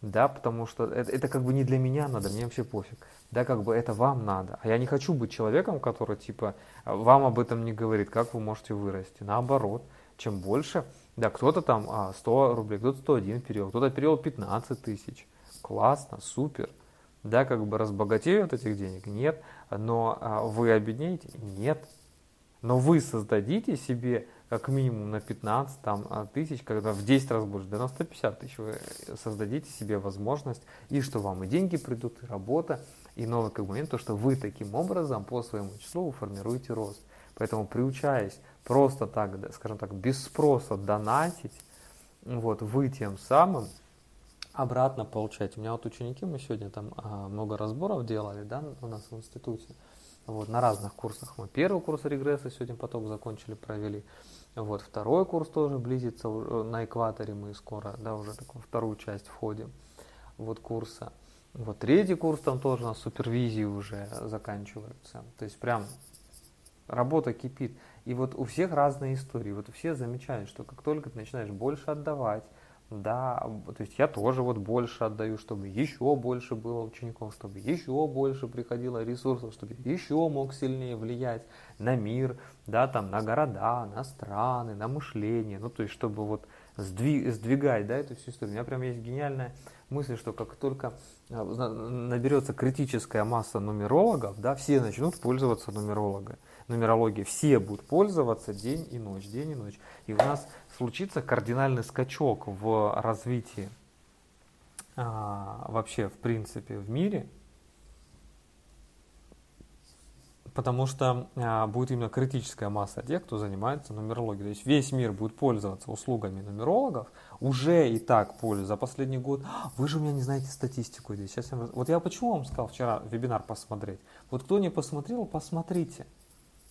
Да, потому что это, это как бы не для меня надо, мне вообще пофиг. Да, как бы это вам надо. А я не хочу быть человеком, который типа вам об этом не говорит, как вы можете вырасти. Наоборот, чем больше да, кто-то там а, 100 рублей, кто-то 101 перевел, кто-то перевел 15 тысяч. Классно, супер. Да, как бы разбогатею от этих денег? Нет. Но а, вы обеднеете? Нет. Но вы создадите себе как минимум на 15 там, а, тысяч, когда в 10 раз больше, да на 150 тысяч вы создадите себе возможность, и что вам и деньги придут, и работа, и новый как момент, то, что вы таким образом по своему числу формируете рост. Поэтому приучаясь просто так, скажем так, без спроса донатить, вот, вы тем самым обратно получаете. У меня вот ученики, мы сегодня там а, много разборов делали, да, у нас в институте, вот, на разных курсах. Мы первый курс регресса сегодня поток закончили, провели. Вот, второй курс тоже близится, на экваторе мы скоро, да, уже такую вторую часть входим, вот, курса. Вот третий курс там тоже у нас супервизии уже заканчиваются. То есть прям работа кипит. И вот у всех разные истории. Вот все замечают, что как только ты начинаешь больше отдавать, да, то есть я тоже вот больше отдаю, чтобы еще больше было учеников, чтобы еще больше приходило ресурсов, чтобы еще мог сильнее влиять на мир, да, там, на города, на страны, на мышление, ну, то есть, чтобы вот сдвиг, сдвигать, да, эту всю историю. У меня прям есть гениальная мысль, что как только а, наберется критическая масса нумерологов, да, все начнут пользоваться нумерологой нумерологии, все будут пользоваться день и ночь, день и ночь. И у нас случится кардинальный скачок в развитии а, вообще, в принципе, в мире, потому что а, будет именно критическая масса тех, кто занимается нумерологией. То есть весь мир будет пользоваться услугами нумерологов, уже и так пользуются за последний год. «А, вы же у меня не знаете статистику здесь. Сейчас я... Вот я почему вам сказал вчера вебинар посмотреть. Вот кто не посмотрел, посмотрите.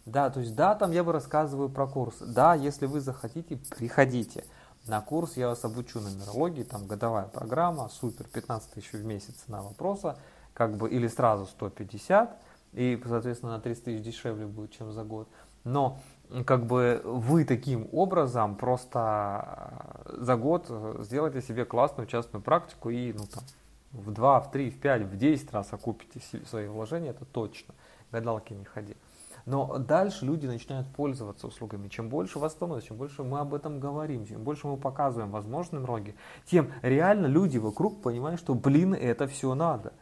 Да, то есть да, там я бы рассказываю про курс. Да, если вы захотите, приходите. На курс я вас обучу нумерологии, там годовая программа, супер, 15 тысяч в месяц на вопроса, как бы или сразу 150, и, соответственно, на 30 тысяч дешевле будет, чем за год. Но как бы вы таким образом просто за год сделаете себе классную частную практику и ну, там, в 2, в 3, в 5, в 10 раз окупите свои вложения, это точно. Гадалки не ходи. Но дальше люди начинают пользоваться услугами. Чем больше вас становится, чем больше мы об этом говорим, чем больше мы показываем возможные ноги, тем реально люди вокруг понимают, что, блин, это все надо.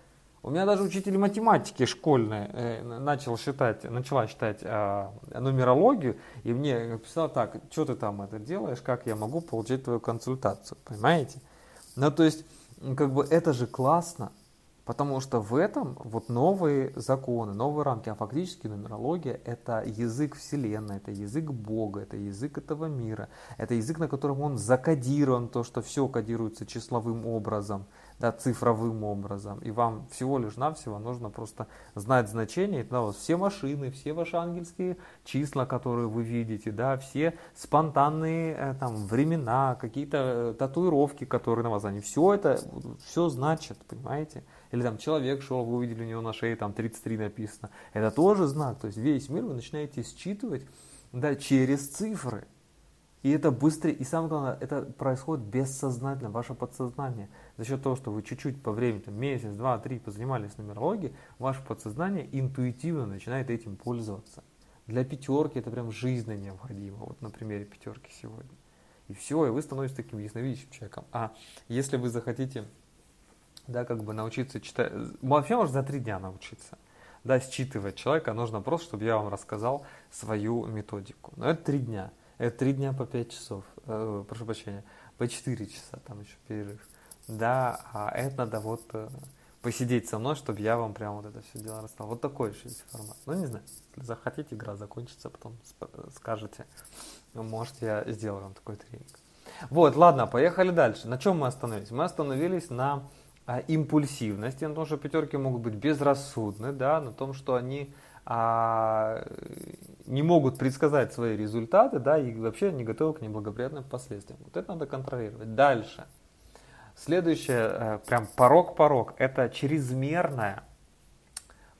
У меня даже учитель математики школьная э, начал считать, начала считать э, нумерологию, и мне писала так, что ты там это делаешь, как я могу получить твою консультацию, понимаете? Ну, то есть, как бы это же классно, Потому что в этом вот новые законы, новые рамки, а фактически нумерология – это язык Вселенной, это язык Бога, это язык этого мира, это язык, на котором он закодирован, то, что все кодируется числовым образом, да, цифровым образом. И вам всего лишь навсего нужно просто знать значение. Да, вот все машины, все ваши ангельские числа, которые вы видите, да, все спонтанные э, там, времена, какие-то э, татуировки, которые на вас, они все это, все значит, понимаете? Или там человек шел, вы увидели у него на шее там 33 написано. Это тоже знак. То есть весь мир вы начинаете считывать да, через цифры. И это быстрее, и самое главное, это происходит бессознательно, ваше подсознание. За счет того, что вы чуть-чуть по времени, там, месяц, два, три позанимались нумерологией, ваше подсознание интуитивно начинает этим пользоваться. Для пятерки это прям жизненно необходимо, вот на примере пятерки сегодня. И все, и вы становитесь таким ясновидящим человеком. А если вы захотите да, как бы научиться читать, вообще можно за три дня научиться, да, считывать человека, нужно просто, чтобы я вам рассказал свою методику. Но это три дня, это три дня по пять часов, э, прошу прощения, по четыре часа, там еще перерыв, да, а это надо вот э, посидеть со мной, чтобы я вам прям вот это все дело рассказал. Вот такой еще есть формат. Ну, не знаю, если захотите, игра закончится, потом скажете, ну, может, я сделаю вам такой тренинг. Вот, ладно, поехали дальше. На чем мы остановились? Мы остановились на импульсивности, на том, что пятерки могут быть безрассудны, да, на том, что они а, не могут предсказать свои результаты, да, и вообще не готовы к неблагоприятным последствиям. Вот это надо контролировать. Дальше. Следующее, э, прям порог-порог, это чрезмерная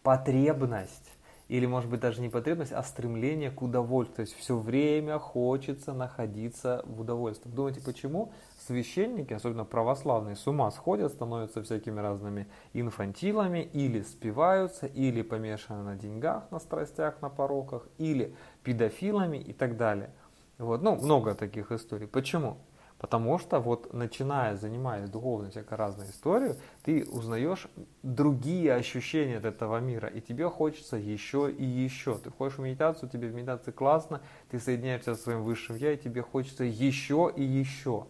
потребность или, может быть, даже не потребность, а стремление к удовольствию. То есть все время хочется находиться в удовольствии. Думаете, почему священники, особенно православные, с ума сходят, становятся всякими разными инфантилами, или спиваются, или помешаны на деньгах, на страстях, на пороках, или педофилами и так далее. Вот, ну, много таких историй. Почему? Потому что вот начиная, занимаясь духовной всякой разной историей, ты узнаешь другие ощущения от этого мира, и тебе хочется еще и еще. Ты хочешь в медитацию, тебе в медитации классно, ты соединяешься со своим высшим я, и тебе хочется еще и еще.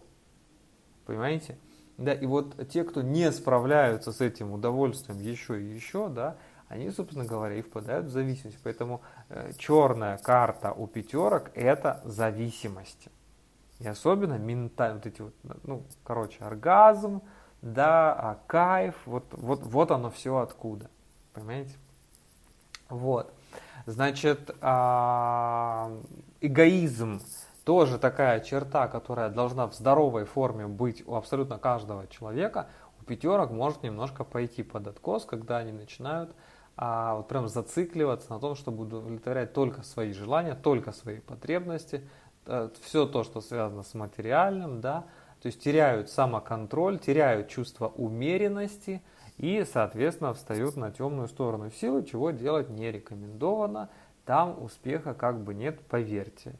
Понимаете? Да, и вот те, кто не справляются с этим удовольствием еще и еще, да, они, собственно говоря, и впадают в зависимость. Поэтому э, черная карта у пятерок – это зависимость. И особенно ментально, вот эти вот, ну, короче, оргазм, да, а кайф, вот, вот, вот оно все откуда, понимаете? Вот, значит, а, эгоизм тоже такая черта, которая должна в здоровой форме быть у абсолютно каждого человека, у пятерок может немножко пойти под откос, когда они начинают а, вот прям зацикливаться на том, чтобы удовлетворять только свои желания, только свои потребности, все то, что связано с материальным, да, то есть теряют самоконтроль, теряют чувство умеренности и, соответственно, встают на темную сторону, в силу чего делать не рекомендовано, там успеха как бы нет, поверьте.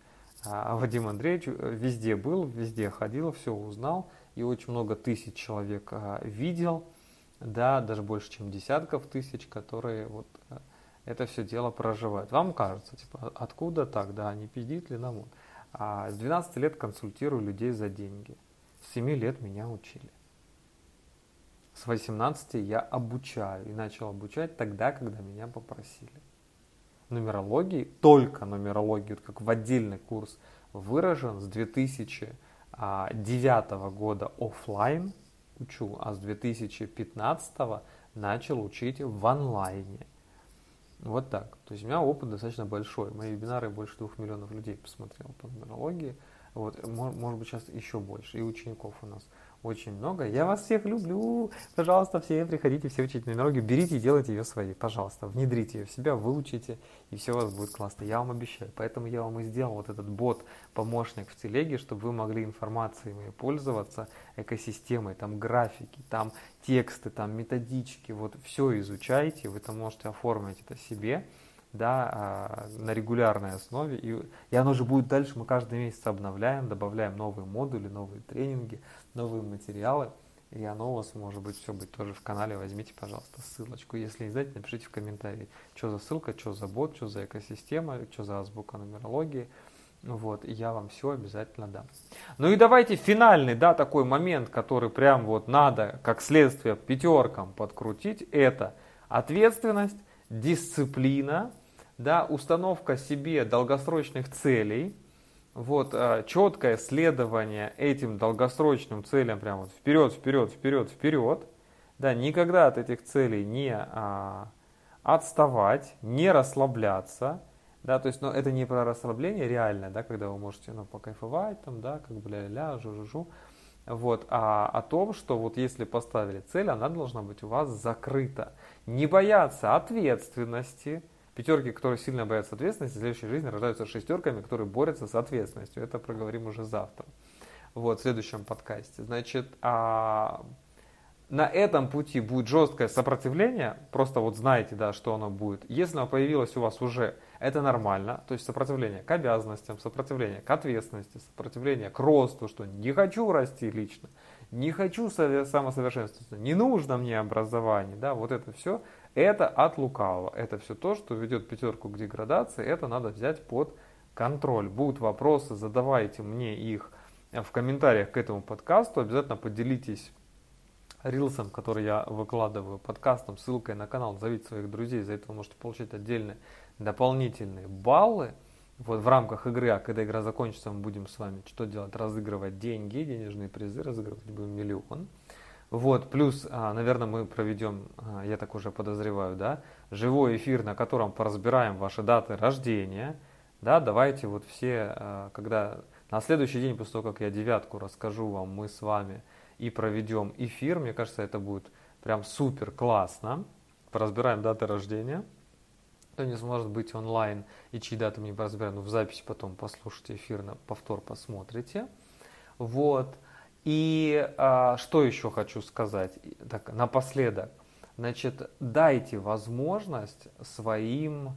А Вадим Андреевич э, везде был, везде ходил, все узнал и очень много тысяч человек а, видел, да, даже больше, чем десятков тысяч, которые вот э, это все дело проживают. Вам кажется, типа, откуда так, да, не пиздит ли нам? Вот. А с 12 лет консультирую людей за деньги. С 7 лет меня учили. С 18 я обучаю и начал обучать тогда, когда меня попросили. Нумерологии, только нумерологии, вот как в отдельный курс выражен с 2009 года офлайн учу, а с 2015 начал учить в онлайне. Вот так. То есть у меня опыт достаточно большой. Мои вебинары больше двух миллионов людей посмотрел по нумерологии. Вот, может быть, сейчас еще больше. И учеников у нас очень много. Я вас всех люблю. Пожалуйста, все приходите, все учите нумерологию, берите и делайте ее своей. Пожалуйста, внедрите ее в себя, выучите, и все у вас будет классно. Я вам обещаю. Поэтому я вам и сделал вот этот бот, помощник в телеге, чтобы вы могли информацией моей пользоваться, экосистемой, там графики, там тексты, там методички. Вот все изучайте, вы там можете оформить это себе да, а, на регулярной основе. И, и оно же будет дальше, мы каждый месяц обновляем, добавляем новые модули, новые тренинги, новые материалы. И оно у вас может быть все быть тоже в канале. Возьмите, пожалуйста, ссылочку. Если не знаете, напишите в комментарии, что за ссылка, что за бот, что за экосистема, что за азбука нумерологии. Вот, я вам все обязательно дам. Ну и давайте финальный, да, такой момент, который прям вот надо, как следствие, пятеркам подкрутить, это ответственность, дисциплина, да, установка себе долгосрочных целей, вот а, четкое следование этим долгосрочным целям, прям вот вперед, вперед, вперед, вперед, да, никогда от этих целей не а, отставать, не расслабляться, да, то есть, но это не про расслабление реальное, да, когда вы можете, ну, покайфовать там, да, как бы ля-ля, жу-жу-жу, вот, а о том, что вот если поставили цель, она должна быть у вас закрыта. Не бояться ответственности, Пятерки, которые сильно боятся ответственности, в следующей жизни рождаются шестерками, которые борются с ответственностью. Это проговорим уже завтра. Вот, в следующем подкасте. Значит, а, на этом пути будет жесткое сопротивление, просто вот знаете, да, что оно будет. Если оно появилось у вас уже, это нормально, то есть сопротивление к обязанностям, сопротивление к ответственности, сопротивление к росту, что не хочу расти лично, не хочу самосовершенствоваться, не нужно мне образование, да, вот это все это от лукавого. Это все то, что ведет пятерку к деградации. Это надо взять под контроль. Будут вопросы, задавайте мне их в комментариях к этому подкасту. Обязательно поделитесь рилсом, который я выкладываю, подкастом, ссылкой на канал, зовите своих друзей, за это вы можете получить отдельные дополнительные баллы вот в рамках игры, а когда игра закончится, мы будем с вами что делать? Разыгрывать деньги, денежные призы, разыгрывать будем миллион. Вот, плюс, а, наверное, мы проведем, а, я так уже подозреваю, да, живой эфир, на котором поразбираем ваши даты рождения. Да, давайте вот все, а, когда на следующий день, после того, как я девятку расскажу вам, мы с вами и проведем эфир. Мне кажется, это будет прям супер классно. Поразбираем даты рождения. Кто не сможет быть онлайн и чьи даты мы не поразбираем, но в записи потом послушайте эфир, на повтор посмотрите. Вот. И а, что еще хочу сказать так, напоследок. Значит, дайте возможность своим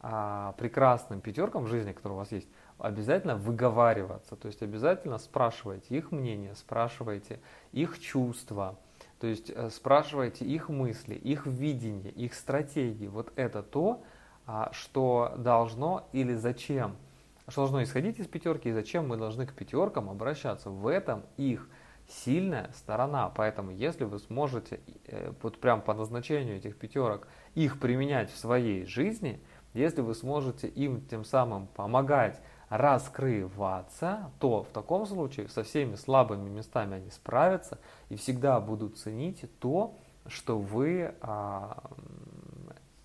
а, прекрасным пятеркам в жизни, которые у вас есть, обязательно выговариваться. То есть обязательно спрашивайте их мнение, спрашивайте их чувства, то есть э, спрашивайте их мысли, их видение, их стратегии. Вот это то, а, что должно или зачем – что должно исходить из пятерки и зачем мы должны к пятеркам обращаться. В этом их сильная сторона. Поэтому если вы сможете э, вот прям по назначению этих пятерок их применять в своей жизни, если вы сможете им тем самым помогать раскрываться, то в таком случае со всеми слабыми местами они справятся и всегда будут ценить то, что вы а,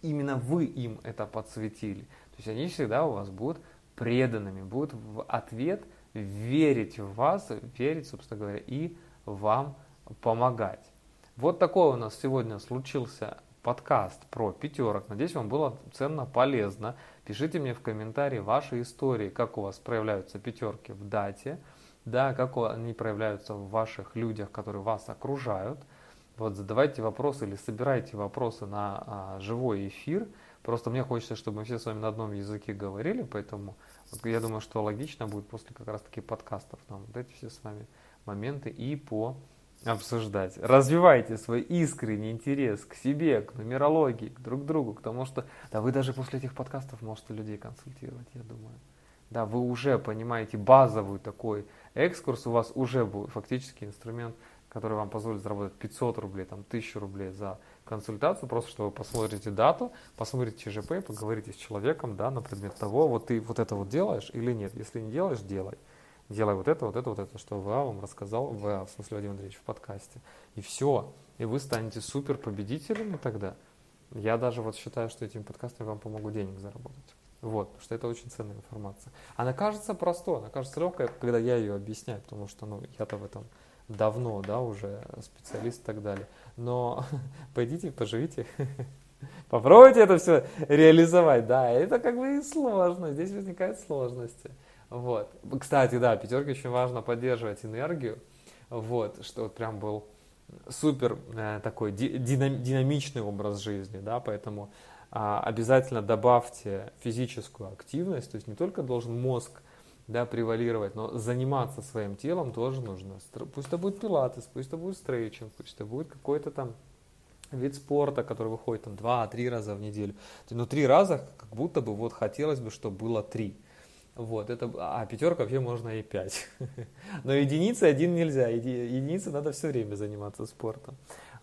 именно вы им это подсветили. То есть они всегда у вас будут преданными, будут в ответ верить в вас, верить, собственно говоря, и вам помогать. Вот такой у нас сегодня случился подкаст про пятерок. Надеюсь, вам было ценно, полезно. Пишите мне в комментарии ваши истории, как у вас проявляются пятерки в дате, да, как они проявляются в ваших людях, которые вас окружают. Вот задавайте вопросы или собирайте вопросы на а, живой эфир. Просто мне хочется, чтобы мы все с вами на одном языке говорили, поэтому вот я думаю, что логично будет после как раз таки подкастов нам вот эти все с вами моменты и по обсуждать. Развивайте свой искренний интерес к себе, к нумерологии, к друг другу, к тому, что да вы даже после этих подкастов можете людей консультировать, я думаю. Да, вы уже понимаете базовый такой экскурс, у вас уже был фактически инструмент, который вам позволит заработать 500 рублей, там 1000 рублей за консультацию, просто что вы посмотрите дату, посмотрите ЧЖП, поговорите с человеком, да, на предмет того, вот ты вот это вот делаешь или нет. Если не делаешь, делай. Делай вот это, вот это, вот это, что ВА вам рассказал, ВА, в смысле Вадим Андреевич, в подкасте. И все. И вы станете супер победителями тогда. Я даже вот считаю, что этим подкастом вам помогу денег заработать. Вот, потому что это очень ценная информация. Она кажется простой, она кажется легкой, когда я ее объясняю, потому что ну, я-то в этом давно, да, уже специалист и так далее. Но пойдите, поживите, попробуйте это все реализовать, да, это как бы сложно, здесь возникают сложности. Вот. Кстати, да, пятерке очень важно поддерживать энергию, вот, что вот прям был супер э, такой динам, динамичный образ жизни, да, поэтому а, обязательно добавьте физическую активность, то есть не только должен мозг да, превалировать, но заниматься своим телом тоже нужно. Пусть это будет пилатес, пусть это будет стрейчинг, пусть это будет какой-то там вид спорта, который выходит там два-три раза в неделю. Но три раза как будто бы вот хотелось бы, чтобы было три. Вот, это, а пятерка вообще можно и пять. Но единицы один нельзя, единицы надо все время заниматься спортом.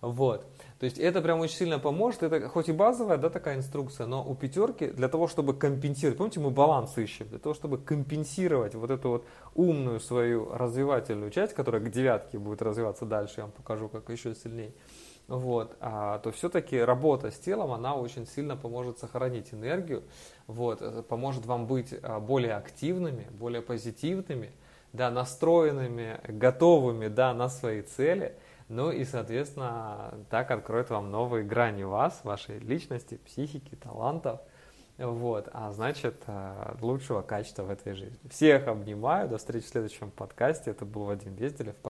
Вот. То есть это прям очень сильно поможет. Это хоть и базовая да, такая инструкция, но у пятерки для того, чтобы компенсировать, помните, мы баланс ищем, для того, чтобы компенсировать вот эту вот умную свою развивательную часть, которая к девятке будет развиваться дальше, я вам покажу, как еще сильнее, вот, а, то все-таки работа с телом, она очень сильно поможет сохранить энергию, вот, поможет вам быть а, более активными, более позитивными, да, настроенными, готовыми да, на свои цели – ну и, соответственно, так откроет вам новые грани вас, вашей личности, психики, талантов. Вот, а значит, э, лучшего качества в этой жизни. Всех обнимаю, до встречи в следующем подкасте. Это был Вадим Безделев.